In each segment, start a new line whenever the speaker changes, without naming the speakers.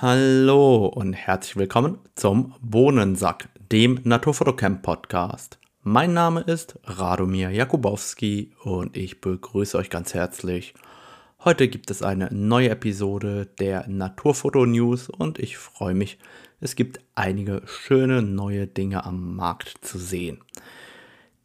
Hallo und herzlich willkommen zum Bohnensack, dem Naturfotocamp Podcast. Mein Name ist Radomir Jakubowski und ich begrüße euch ganz herzlich. Heute gibt es eine neue Episode der Naturfoto News und ich freue mich, es gibt einige schöne neue Dinge am Markt zu sehen.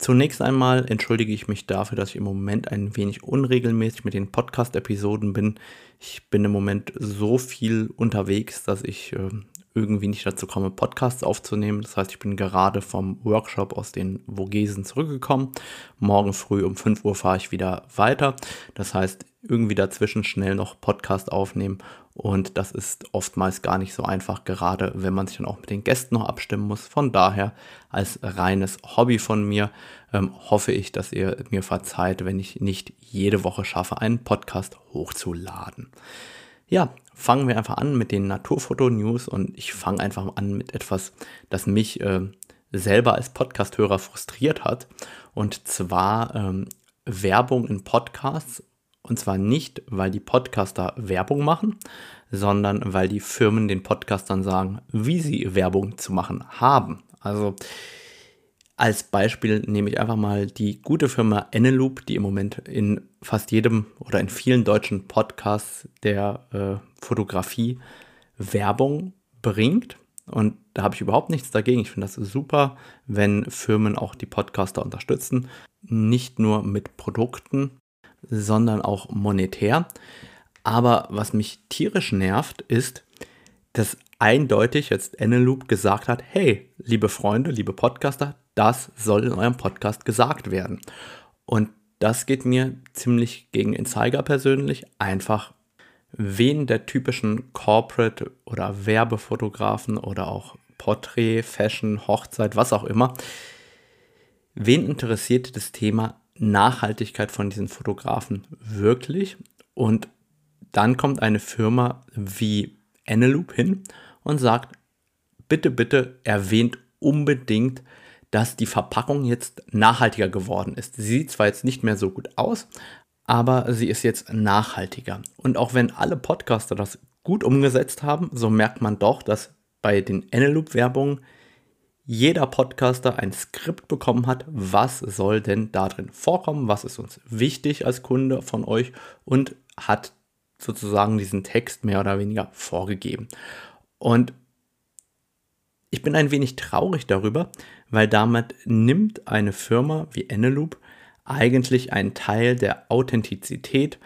Zunächst einmal entschuldige ich mich dafür, dass ich im Moment ein wenig unregelmäßig mit den Podcast-Episoden bin. Ich bin im Moment so viel unterwegs, dass ich äh, irgendwie nicht dazu komme, Podcasts aufzunehmen. Das heißt, ich bin gerade vom Workshop aus den Vogesen zurückgekommen. Morgen früh um 5 Uhr fahre ich wieder weiter. Das heißt, irgendwie dazwischen schnell noch Podcast aufnehmen. Und das ist oftmals gar nicht so einfach, gerade wenn man sich dann auch mit den Gästen noch abstimmen muss. Von daher, als reines Hobby von mir, ähm, hoffe ich, dass ihr mir verzeiht, wenn ich nicht jede Woche schaffe, einen Podcast hochzuladen. Ja, fangen wir einfach an mit den Naturfoto-News und ich fange einfach an mit etwas, das mich äh, selber als Podcasthörer frustriert hat. Und zwar ähm, Werbung in Podcasts. Und zwar nicht, weil die Podcaster Werbung machen, sondern weil die Firmen den Podcastern sagen, wie sie Werbung zu machen haben. Also als Beispiel nehme ich einfach mal die gute Firma Eneloop, die im Moment in fast jedem oder in vielen deutschen Podcasts der äh, Fotografie Werbung bringt. Und da habe ich überhaupt nichts dagegen. Ich finde das super, wenn Firmen auch die Podcaster unterstützen. Nicht nur mit Produkten, sondern auch monetär. Aber was mich tierisch nervt, ist, dass eindeutig jetzt Eneloop gesagt hat, hey, liebe Freunde, liebe Podcaster, das soll in eurem Podcast gesagt werden. Und das geht mir ziemlich gegen den Zeiger persönlich. Einfach, wen der typischen Corporate- oder Werbefotografen oder auch Porträt, Fashion, Hochzeit, was auch immer, wen interessiert das Thema Nachhaltigkeit von diesen Fotografen wirklich? Und dann kommt eine Firma wie Eneloop hin und sagt, bitte, bitte erwähnt unbedingt, dass die Verpackung jetzt nachhaltiger geworden ist. Sie sieht zwar jetzt nicht mehr so gut aus, aber sie ist jetzt nachhaltiger. Und auch wenn alle Podcaster das gut umgesetzt haben, so merkt man doch, dass bei den Eneloop-Werbungen jeder Podcaster ein Skript bekommen hat, was soll denn da drin vorkommen, was ist uns wichtig als Kunde von euch und hat sozusagen diesen Text mehr oder weniger vorgegeben. Und ich bin ein wenig traurig darüber, weil damit nimmt eine Firma wie Eneloop eigentlich einen Teil der Authentizität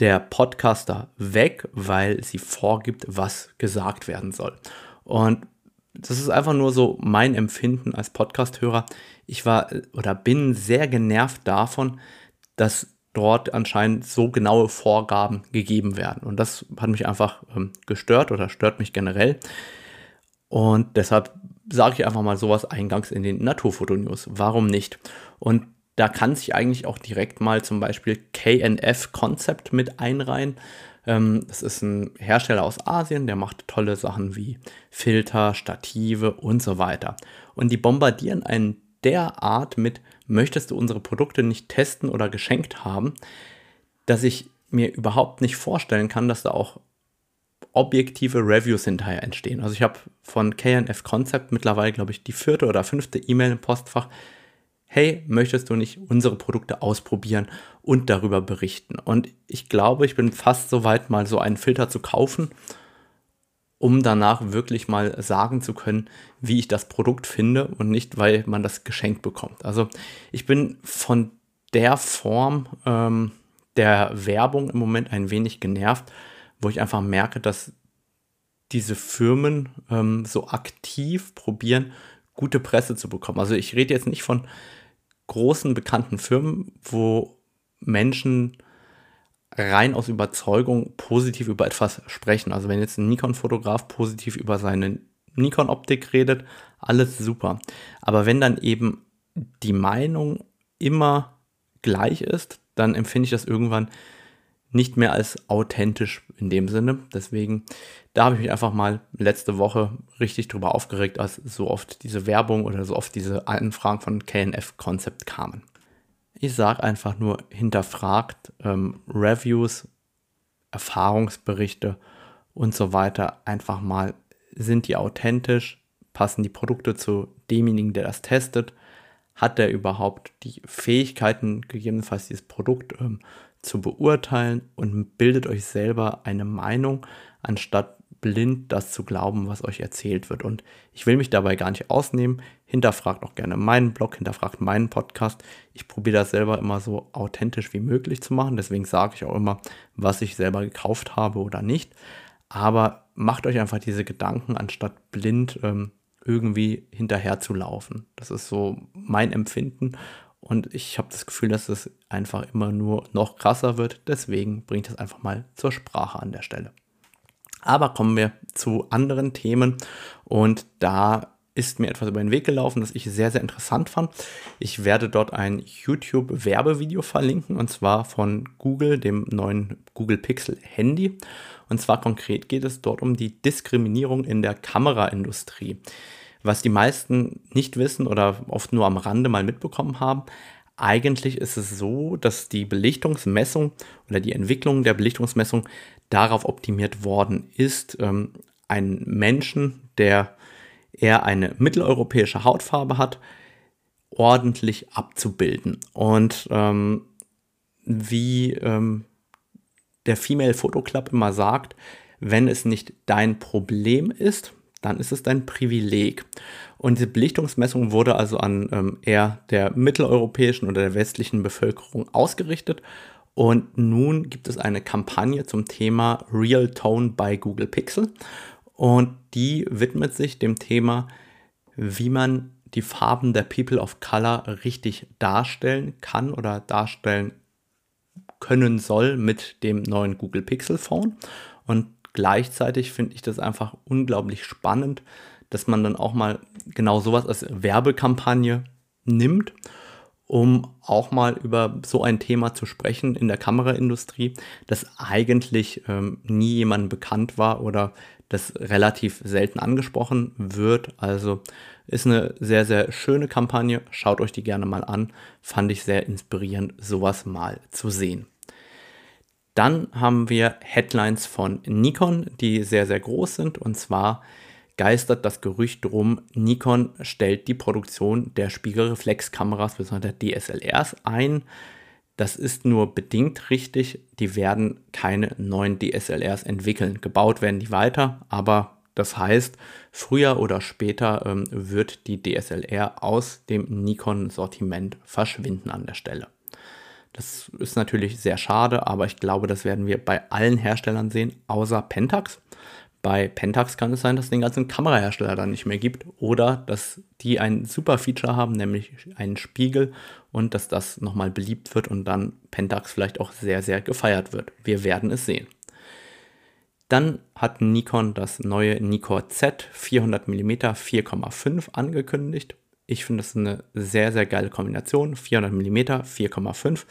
der Podcaster weg, weil sie vorgibt, was gesagt werden soll. Und das ist einfach nur so mein Empfinden als Podcasthörer. Ich war oder bin sehr genervt davon, dass dort anscheinend so genaue Vorgaben gegeben werden. Und das hat mich einfach ähm, gestört oder stört mich generell. Und deshalb sage ich einfach mal sowas eingangs in den Naturfoto-News. Warum nicht? Und da kann sich eigentlich auch direkt mal zum Beispiel KNF Concept mit einreihen. Ähm, das ist ein Hersteller aus Asien, der macht tolle Sachen wie Filter, Stative und so weiter. Und die bombardieren einen derart mit möchtest du unsere Produkte nicht testen oder geschenkt haben, dass ich mir überhaupt nicht vorstellen kann, dass da auch objektive Reviews hinterher entstehen. Also ich habe von KNF Concept mittlerweile, glaube ich, die vierte oder fünfte E-Mail im Postfach. Hey, möchtest du nicht unsere Produkte ausprobieren und darüber berichten? Und ich glaube, ich bin fast so weit, mal so einen Filter zu kaufen um danach wirklich mal sagen zu können, wie ich das Produkt finde und nicht, weil man das geschenkt bekommt. Also ich bin von der Form ähm, der Werbung im Moment ein wenig genervt, wo ich einfach merke, dass diese Firmen ähm, so aktiv probieren, gute Presse zu bekommen. Also ich rede jetzt nicht von großen bekannten Firmen, wo Menschen rein aus Überzeugung positiv über etwas sprechen. Also wenn jetzt ein Nikon-Fotograf positiv über seine Nikon-Optik redet, alles super. Aber wenn dann eben die Meinung immer gleich ist, dann empfinde ich das irgendwann nicht mehr als authentisch in dem Sinne. Deswegen, da habe ich mich einfach mal letzte Woche richtig drüber aufgeregt, als so oft diese Werbung oder so oft diese Anfragen von KNF Concept kamen. Ich sage einfach nur, hinterfragt ähm, Reviews, Erfahrungsberichte und so weiter einfach mal, sind die authentisch, passen die Produkte zu demjenigen, der das testet, hat der überhaupt die Fähigkeiten, gegebenenfalls dieses Produkt ähm, zu beurteilen und bildet euch selber eine Meinung, anstatt blind das zu glauben, was euch erzählt wird. Und ich will mich dabei gar nicht ausnehmen. Hinterfragt auch gerne meinen Blog, hinterfragt meinen Podcast. Ich probiere das selber immer so authentisch wie möglich zu machen. Deswegen sage ich auch immer, was ich selber gekauft habe oder nicht. Aber macht euch einfach diese Gedanken, anstatt blind ähm, irgendwie hinterher zu laufen. Das ist so mein Empfinden. Und ich habe das Gefühl, dass es einfach immer nur noch krasser wird. Deswegen bringe ich das einfach mal zur Sprache an der Stelle. Aber kommen wir zu anderen Themen. Und da ist mir etwas über den Weg gelaufen, das ich sehr, sehr interessant fand. Ich werde dort ein YouTube-Werbevideo verlinken, und zwar von Google, dem neuen Google Pixel Handy. Und zwar konkret geht es dort um die Diskriminierung in der Kameraindustrie. Was die meisten nicht wissen oder oft nur am Rande mal mitbekommen haben, eigentlich ist es so, dass die Belichtungsmessung oder die Entwicklung der Belichtungsmessung darauf optimiert worden ist, ähm, einen Menschen, der eher eine mitteleuropäische Hautfarbe hat, ordentlich abzubilden. Und ähm, wie ähm, der Female Photo Club immer sagt, wenn es nicht dein Problem ist, dann ist es dein Privileg. Und diese Belichtungsmessung wurde also an ähm, eher der mitteleuropäischen oder der westlichen Bevölkerung ausgerichtet. Und nun gibt es eine Kampagne zum Thema Real Tone bei Google Pixel. Und die widmet sich dem Thema, wie man die Farben der People of Color richtig darstellen kann oder darstellen können soll mit dem neuen Google Pixel Phone. Und gleichzeitig finde ich das einfach unglaublich spannend, dass man dann auch mal genau sowas als Werbekampagne nimmt, um auch mal über so ein Thema zu sprechen in der Kameraindustrie, das eigentlich ähm, nie jemandem bekannt war oder das relativ selten angesprochen wird. Also ist eine sehr, sehr schöne Kampagne. Schaut euch die gerne mal an. Fand ich sehr inspirierend, sowas mal zu sehen. Dann haben wir Headlines von Nikon, die sehr, sehr groß sind. Und zwar geistert das Gerücht drum, Nikon stellt die Produktion der Spiegelreflexkameras bzw. DSLRs ein. Das ist nur bedingt richtig. Die werden keine neuen DSLRs entwickeln. Gebaut werden die weiter, aber das heißt, früher oder später ähm, wird die DSLR aus dem Nikon-Sortiment verschwinden an der Stelle. Das ist natürlich sehr schade, aber ich glaube, das werden wir bei allen Herstellern sehen, außer Pentax. Bei Pentax kann es sein, dass es den ganzen Kamerahersteller dann nicht mehr gibt oder dass die ein super Feature haben, nämlich einen Spiegel und dass das nochmal beliebt wird und dann Pentax vielleicht auch sehr, sehr gefeiert wird. Wir werden es sehen. Dann hat Nikon das neue Nikon Z 400 mm 4,5 angekündigt ich finde das eine sehr, sehr geile Kombination. 400 mm, 4,5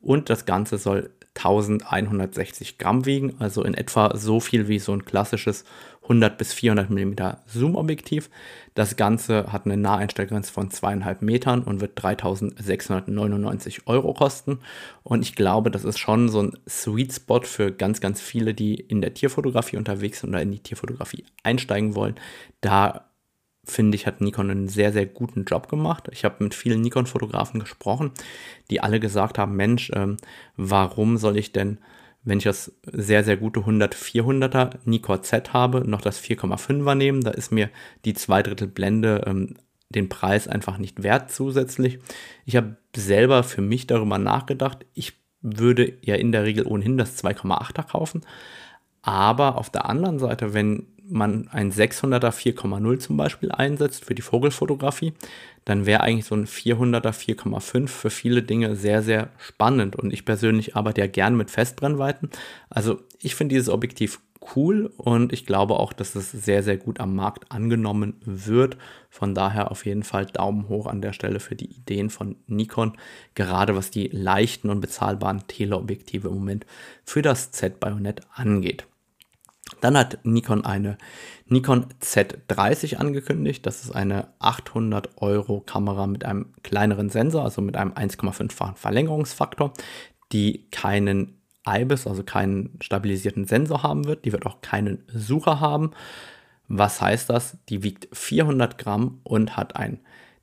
und das Ganze soll 1160 Gramm wiegen, also in etwa so viel wie so ein klassisches 100 bis 400 mm Zoom-Objektiv. Das Ganze hat eine Naheinstellgrenze von zweieinhalb Metern und wird 3699 Euro kosten. Und ich glaube, das ist schon so ein Sweet Spot für ganz, ganz viele, die in der Tierfotografie unterwegs sind oder in die Tierfotografie einsteigen wollen. Da finde ich, hat Nikon einen sehr, sehr guten Job gemacht. Ich habe mit vielen Nikon-Fotografen gesprochen, die alle gesagt haben, Mensch, ähm, warum soll ich denn, wenn ich das sehr, sehr gute 100-400er Nikon Z habe, noch das 4,5er nehmen? Da ist mir die Zweidrittel Blende ähm, den Preis einfach nicht wert zusätzlich. Ich habe selber für mich darüber nachgedacht. Ich würde ja in der Regel ohnehin das 2,8er kaufen. Aber auf der anderen Seite, wenn man ein 600er 4,0 zum Beispiel einsetzt für die Vogelfotografie, dann wäre eigentlich so ein 400er 4,5 für viele Dinge sehr, sehr spannend. Und ich persönlich arbeite ja gern mit Festbrennweiten. Also ich finde dieses Objektiv cool und ich glaube auch, dass es sehr, sehr gut am Markt angenommen wird. Von daher auf jeden Fall Daumen hoch an der Stelle für die Ideen von Nikon, gerade was die leichten und bezahlbaren Teleobjektive im Moment für das Z-Bajonett angeht. Dann hat Nikon eine Nikon Z30 angekündigt. Das ist eine 800 Euro Kamera mit einem kleineren Sensor, also mit einem 1,5-fachen Verlängerungsfaktor, die keinen IBIS, also keinen stabilisierten Sensor haben wird. Die wird auch keinen Sucher haben. Was heißt das? Die wiegt 400 Gramm und hat ein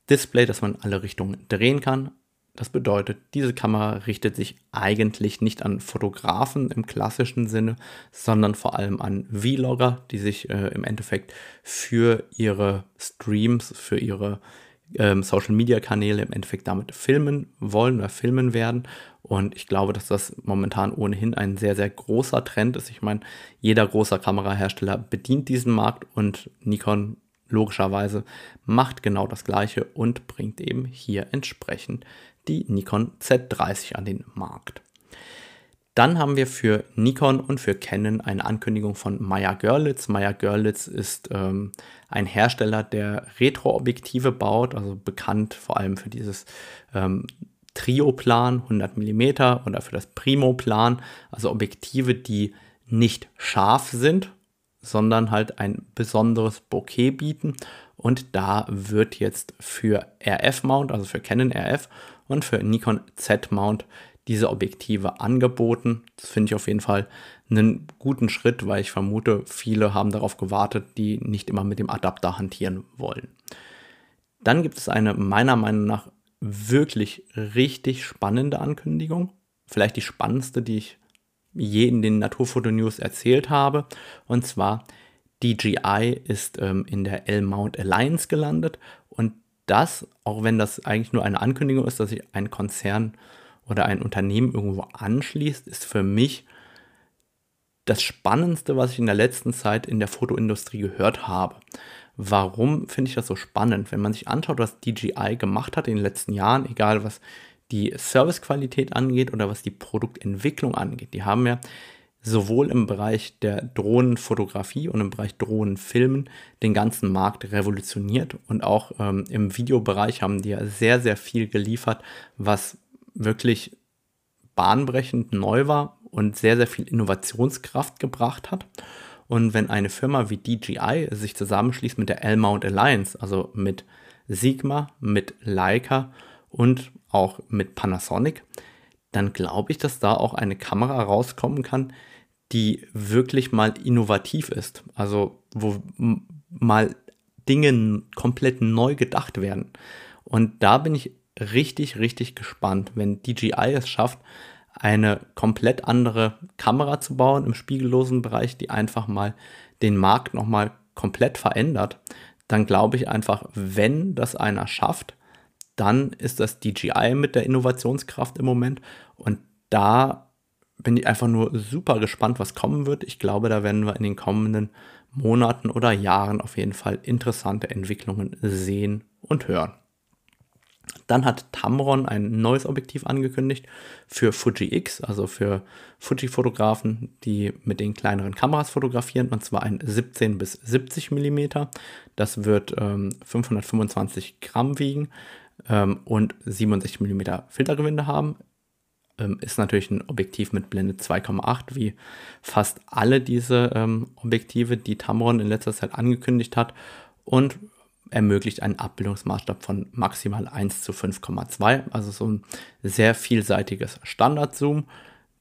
Display, das man in alle Richtungen drehen kann. Das bedeutet, diese Kamera richtet sich eigentlich nicht an Fotografen im klassischen Sinne, sondern vor allem an Vlogger, die sich äh, im Endeffekt für ihre Streams, für ihre ähm, Social-Media-Kanäle im Endeffekt damit filmen wollen oder filmen werden. Und ich glaube, dass das momentan ohnehin ein sehr, sehr großer Trend ist. Ich meine, jeder großer Kamerahersteller bedient diesen Markt und Nikon logischerweise macht genau das gleiche und bringt eben hier entsprechend die Nikon Z30 an den Markt. Dann haben wir für Nikon und für Canon eine Ankündigung von Meyer Görlitz. Meyer Görlitz ist ähm, ein Hersteller, der Retro-Objektive baut, also bekannt vor allem für dieses ähm, Trio-Plan 100 mm oder für das Primo-Plan, also Objektive, die nicht scharf sind, sondern halt ein besonderes Bokeh bieten. Und da wird jetzt für RF-Mount, also für Canon RF und für Nikon Z-Mount diese Objektive angeboten. Das finde ich auf jeden Fall einen guten Schritt, weil ich vermute, viele haben darauf gewartet, die nicht immer mit dem Adapter hantieren wollen. Dann gibt es eine meiner Meinung nach wirklich richtig spannende Ankündigung. Vielleicht die spannendste, die ich je in den Naturfoto-News erzählt habe. Und zwar DJI ist ähm, in der L-Mount Alliance gelandet. Und das, auch wenn das eigentlich nur eine Ankündigung ist, dass sich ein Konzern oder ein Unternehmen irgendwo anschließt, ist für mich das Spannendste, was ich in der letzten Zeit in der Fotoindustrie gehört habe. Warum finde ich das so spannend? Wenn man sich anschaut, was DJI gemacht hat in den letzten Jahren, egal was die Servicequalität angeht oder was die Produktentwicklung angeht, die haben ja sowohl im Bereich der Drohnenfotografie und im Bereich Drohnenfilmen den ganzen Markt revolutioniert und auch ähm, im Videobereich haben die ja sehr, sehr viel geliefert, was wirklich bahnbrechend neu war und sehr, sehr viel Innovationskraft gebracht hat. Und wenn eine Firma wie DJI sich zusammenschließt mit der L-Mount Alliance, also mit Sigma, mit Leica und auch mit Panasonic, dann glaube ich, dass da auch eine Kamera rauskommen kann, die wirklich mal innovativ ist. Also wo mal Dinge komplett neu gedacht werden. Und da bin ich richtig, richtig gespannt, wenn DJI es schafft, eine komplett andere Kamera zu bauen im spiegellosen Bereich, die einfach mal den Markt nochmal komplett verändert, dann glaube ich einfach, wenn das einer schafft, dann ist das DJI mit der Innovationskraft im Moment und da bin ich einfach nur super gespannt, was kommen wird. Ich glaube, da werden wir in den kommenden Monaten oder Jahren auf jeden Fall interessante Entwicklungen sehen und hören. Dann hat Tamron ein neues Objektiv angekündigt für Fuji X, also für Fuji-Fotografen, die mit den kleineren Kameras fotografieren, und zwar ein 17 bis 70 mm. Das wird ähm, 525 Gramm wiegen ähm, und 67 mm Filtergewinde haben. Ähm, ist natürlich ein Objektiv mit Blende 2,8, wie fast alle diese ähm, Objektive, die Tamron in letzter Zeit angekündigt hat. Und ermöglicht einen Abbildungsmaßstab von maximal 1 zu 5,2, also so ein sehr vielseitiges Standardzoom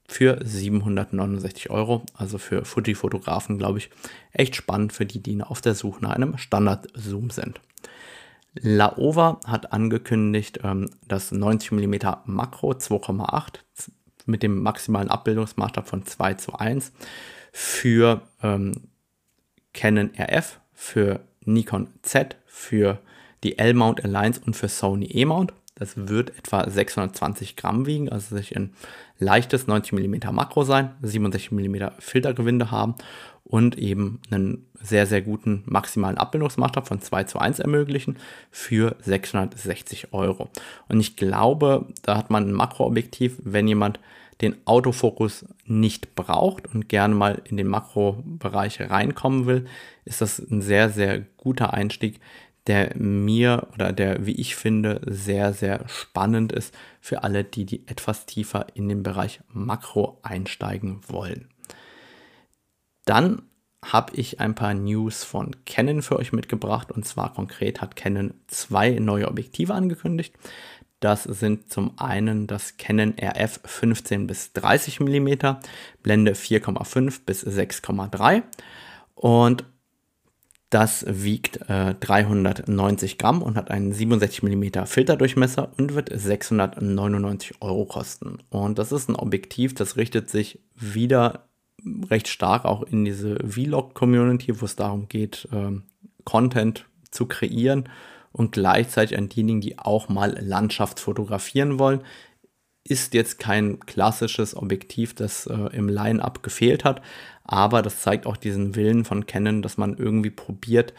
für 769 Euro. Also für Fuji-Fotografen, glaube ich, echt spannend für die, die auf der Suche nach einem Standardzoom sind. Laowa hat angekündigt, ähm, das 90 mm Makro 2,8 mit dem maximalen Abbildungsmaßstab von 2 zu 1 für ähm, Canon RF, für Nikon Z, für die L-Mount Alliance und für Sony E-Mount. Das wird etwa 620 Gramm wiegen, also sich ein leichtes 90 mm Makro sein, 67 mm Filtergewinde haben und eben einen sehr, sehr guten maximalen Abbildungsmaßstab von 2 zu 1 ermöglichen für 660 Euro. Und ich glaube, da hat man ein Makroobjektiv, wenn jemand den Autofokus nicht braucht und gerne mal in den Makrobereich reinkommen will, ist das ein sehr, sehr guter Einstieg, der mir oder der, wie ich finde, sehr, sehr spannend ist für alle, die, die etwas tiefer in den Bereich Makro einsteigen wollen. Dann habe ich ein paar News von Canon für euch mitgebracht und zwar konkret hat Canon zwei neue Objektive angekündigt. Das sind zum einen das Canon RF 15 bis 30 mm, Blende 4,5 bis 6,3 und das wiegt äh, 390 Gramm und hat einen 67 mm Filterdurchmesser und wird 699 Euro kosten. Und das ist ein Objektiv, das richtet sich wieder recht stark auch in diese Vlog-Community, wo es darum geht, äh, Content zu kreieren und gleichzeitig an diejenigen, die auch mal Landschaft fotografieren wollen. Ist jetzt kein klassisches Objektiv, das äh, im Line-up gefehlt hat, aber das zeigt auch diesen Willen von Canon, dass man irgendwie probiert,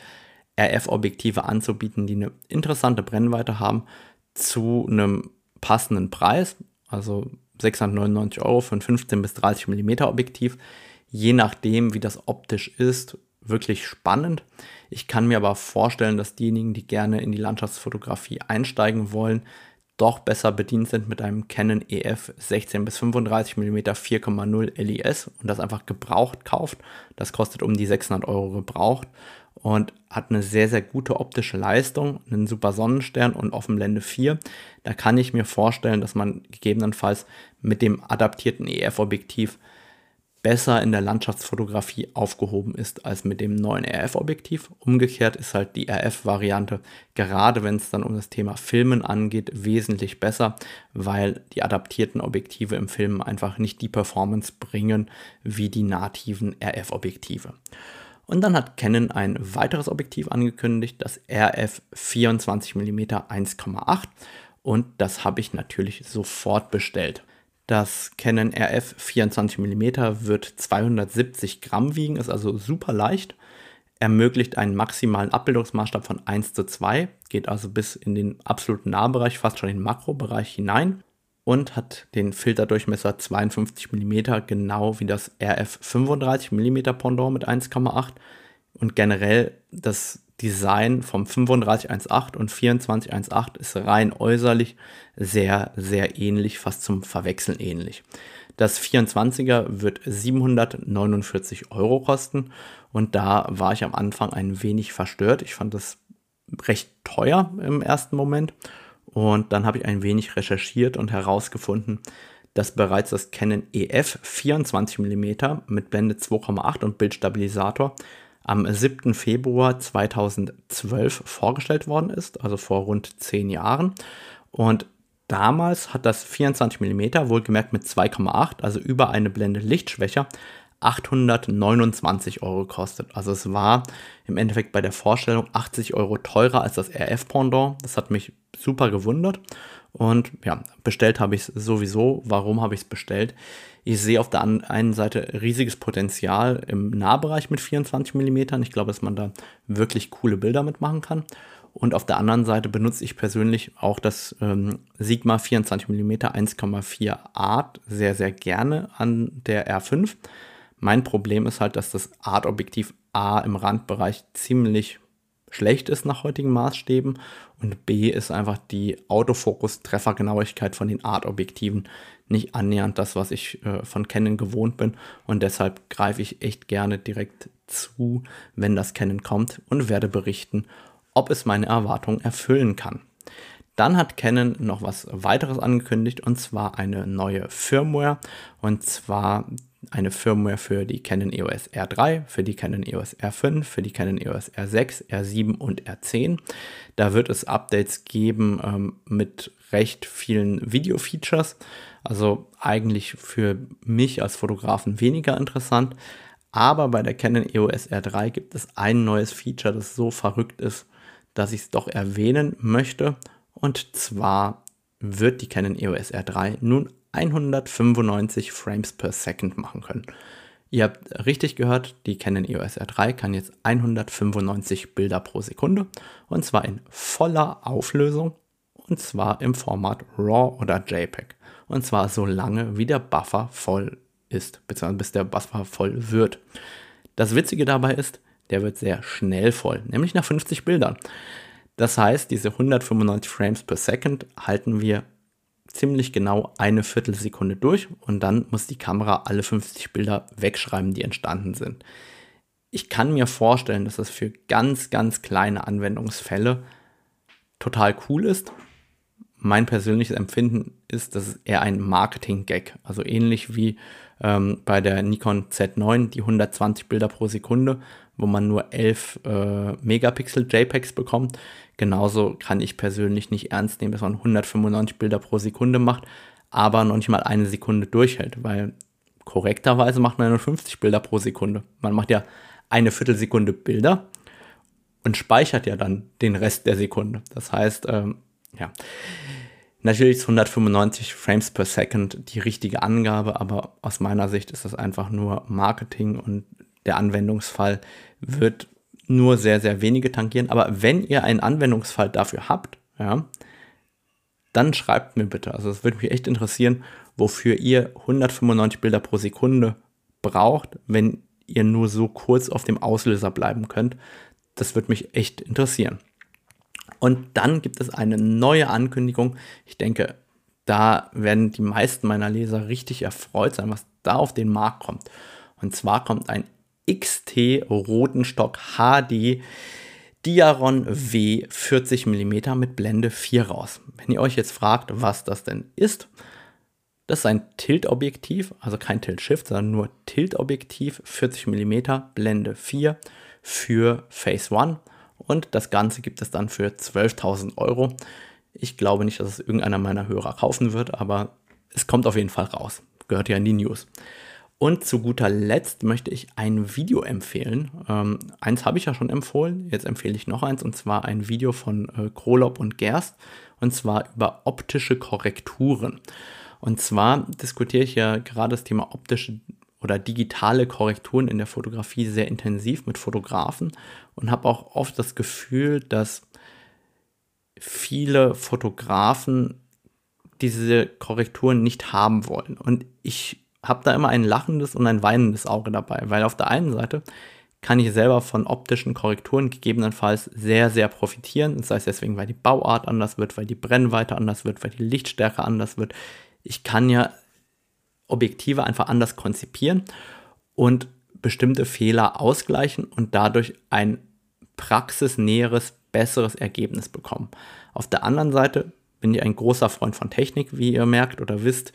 RF-Objektive anzubieten, die eine interessante Brennweite haben, zu einem passenden Preis, also 699 Euro für ein 15 bis 30 mm Objektiv, je nachdem, wie das optisch ist, wirklich spannend. Ich kann mir aber vorstellen, dass diejenigen, die gerne in die Landschaftsfotografie einsteigen wollen, doch besser bedient sind mit einem Canon EF 16 bis 35 mm 4,0 LIS und das einfach gebraucht kauft. Das kostet um die 600 Euro gebraucht und hat eine sehr, sehr gute optische Leistung, einen super Sonnenstern und Offenblende 4. Da kann ich mir vorstellen, dass man gegebenenfalls mit dem adaptierten EF-Objektiv besser in der Landschaftsfotografie aufgehoben ist als mit dem neuen RF-Objektiv. Umgekehrt ist halt die RF-Variante, gerade wenn es dann um das Thema Filmen angeht, wesentlich besser, weil die adaptierten Objektive im Film einfach nicht die Performance bringen wie die nativen RF-Objektive. Und dann hat Canon ein weiteres Objektiv angekündigt, das RF 24 mm 1,8 und das habe ich natürlich sofort bestellt. Das Canon RF 24 mm wird 270 Gramm wiegen, ist also super leicht, ermöglicht einen maximalen Abbildungsmaßstab von 1 zu 2, geht also bis in den absoluten Nahbereich, fast schon in den Makrobereich hinein und hat den Filterdurchmesser 52 mm, genau wie das RF 35 mm Pendant mit 1,8 und generell das Design vom 3518 und 2418 ist rein äußerlich sehr, sehr ähnlich, fast zum Verwechseln ähnlich. Das 24er wird 749 Euro kosten und da war ich am Anfang ein wenig verstört. Ich fand das recht teuer im ersten Moment und dann habe ich ein wenig recherchiert und herausgefunden, dass bereits das Canon EF 24 mm mit Blende 2,8 und Bildstabilisator am 7. Februar 2012 vorgestellt worden ist, also vor rund zehn Jahren. Und damals hat das 24 mm, wohlgemerkt mit 2,8, also über eine Blende Lichtschwächer, 829 Euro gekostet. Also es war im Endeffekt bei der Vorstellung 80 Euro teurer als das RF-Pendant. Das hat mich super gewundert. Und ja, bestellt habe ich es sowieso. Warum habe ich es bestellt? Ich sehe auf der einen Seite riesiges Potenzial im Nahbereich mit 24 mm. Ich glaube, dass man da wirklich coole Bilder mitmachen kann. Und auf der anderen Seite benutze ich persönlich auch das ähm, Sigma 24 mm 1,4 Art sehr, sehr gerne an der R5. Mein Problem ist halt, dass das Art-Objektiv A im Randbereich ziemlich schlecht ist nach heutigen Maßstäben und B ist einfach die Autofokus-Treffergenauigkeit von den Art-Objektiven nicht annähernd das, was ich äh, von Canon gewohnt bin und deshalb greife ich echt gerne direkt zu, wenn das Canon kommt und werde berichten, ob es meine Erwartungen erfüllen kann. Dann hat Canon noch was weiteres angekündigt und zwar eine neue Firmware und zwar eine Firmware für die Canon EOS R3, für die Canon EOS R5, für die Canon EOS R6, R7 und R10. Da wird es Updates geben ähm, mit recht vielen Video-Features. Also eigentlich für mich als Fotografen weniger interessant. Aber bei der Canon EOS R3 gibt es ein neues Feature, das so verrückt ist, dass ich es doch erwähnen möchte. Und zwar wird die Canon EOS R3 nun 195 Frames per Second machen können. Ihr habt richtig gehört, die Canon EOS R3 kann jetzt 195 Bilder pro Sekunde und zwar in voller Auflösung und zwar im Format RAW oder JPEG und zwar so lange wie der Buffer voll ist, beziehungsweise bis der Buffer voll wird. Das Witzige dabei ist, der wird sehr schnell voll, nämlich nach 50 Bildern. Das heißt, diese 195 Frames per Second halten wir ziemlich genau eine Viertelsekunde durch und dann muss die Kamera alle 50 Bilder wegschreiben, die entstanden sind. Ich kann mir vorstellen, dass das für ganz, ganz kleine Anwendungsfälle total cool ist. mein persönliches Empfinden ist, dass es eher ein Marketing-Gag. Also ähnlich wie ähm, bei der Nikon Z9 die 120 Bilder pro Sekunde, wo man nur 11 äh, Megapixel JPEGs bekommt. Genauso kann ich persönlich nicht ernst nehmen, dass man 195 Bilder pro Sekunde macht, aber noch nicht mal eine Sekunde durchhält, weil korrekterweise macht man nur 50 Bilder pro Sekunde. Man macht ja eine Viertelsekunde Bilder und speichert ja dann den Rest der Sekunde. Das heißt, ähm, ja, natürlich ist 195 Frames per Second die richtige Angabe, aber aus meiner Sicht ist das einfach nur Marketing und der Anwendungsfall wird nur sehr, sehr wenige tangieren. Aber wenn ihr einen Anwendungsfall dafür habt, ja, dann schreibt mir bitte. Also es würde mich echt interessieren, wofür ihr 195 Bilder pro Sekunde braucht, wenn ihr nur so kurz auf dem Auslöser bleiben könnt. Das würde mich echt interessieren. Und dann gibt es eine neue Ankündigung. Ich denke, da werden die meisten meiner Leser richtig erfreut sein, was da auf den Markt kommt. Und zwar kommt ein XT Rotenstock HD Diaron W 40 mm mit Blende 4 raus. Wenn ihr euch jetzt fragt, was das denn ist, das ist ein Tilt-Objektiv, also kein Tilt-Shift, sondern nur Tilt-Objektiv, 40 mm, Blende 4 für Phase 1 und das Ganze gibt es dann für 12.000 Euro. Ich glaube nicht, dass es irgendeiner meiner Hörer kaufen wird, aber es kommt auf jeden Fall raus. Gehört ja in die News. Und zu guter Letzt möchte ich ein Video empfehlen. Ähm, eins habe ich ja schon empfohlen, jetzt empfehle ich noch eins, und zwar ein Video von äh, Krolop und Gerst, und zwar über optische Korrekturen. Und zwar diskutiere ich ja gerade das Thema optische oder digitale Korrekturen in der Fotografie sehr intensiv mit Fotografen und habe auch oft das Gefühl, dass viele Fotografen diese Korrekturen nicht haben wollen. Und ich habe da immer ein lachendes und ein weinendes Auge dabei, weil auf der einen Seite kann ich selber von optischen Korrekturen gegebenenfalls sehr, sehr profitieren. Das heißt deswegen, weil die Bauart anders wird, weil die Brennweite anders wird, weil die Lichtstärke anders wird. Ich kann ja Objektive einfach anders konzipieren und bestimmte Fehler ausgleichen und dadurch ein praxisnäheres, besseres Ergebnis bekommen. Auf der anderen Seite bin ich ein großer Freund von Technik, wie ihr merkt oder wisst.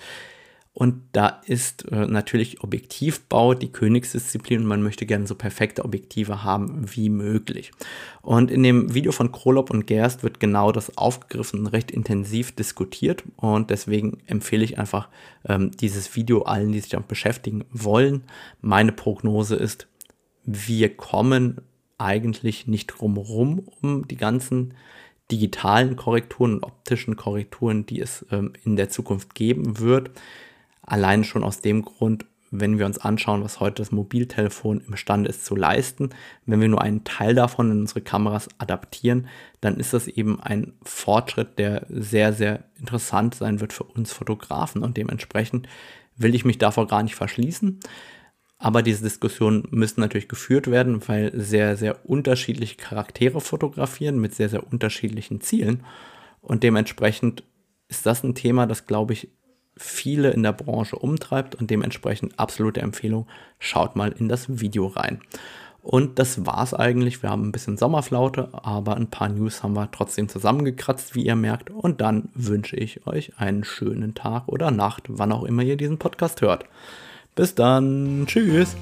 Und da ist äh, natürlich Objektivbau die Königsdisziplin und man möchte gerne so perfekte Objektive haben wie möglich. Und in dem Video von Krolop und Gerst wird genau das aufgegriffen und recht intensiv diskutiert. Und deswegen empfehle ich einfach ähm, dieses Video allen, die sich damit beschäftigen wollen. Meine Prognose ist, wir kommen eigentlich nicht drumherum um die ganzen digitalen Korrekturen und optischen Korrekturen, die es ähm, in der Zukunft geben wird. Allein schon aus dem Grund, wenn wir uns anschauen, was heute das Mobiltelefon imstande ist zu leisten, wenn wir nur einen Teil davon in unsere Kameras adaptieren, dann ist das eben ein Fortschritt, der sehr, sehr interessant sein wird für uns Fotografen und dementsprechend will ich mich davor gar nicht verschließen. Aber diese Diskussionen müssen natürlich geführt werden, weil sehr, sehr unterschiedliche Charaktere fotografieren mit sehr, sehr unterschiedlichen Zielen. Und dementsprechend ist das ein Thema, das, glaube ich, viele in der Branche umtreibt und dementsprechend absolute Empfehlung, schaut mal in das Video rein. Und das war's eigentlich. Wir haben ein bisschen Sommerflaute, aber ein paar News haben wir trotzdem zusammengekratzt, wie ihr merkt. Und dann wünsche ich euch einen schönen Tag oder Nacht, wann auch immer ihr diesen Podcast hört. Bis dann. Tschüss.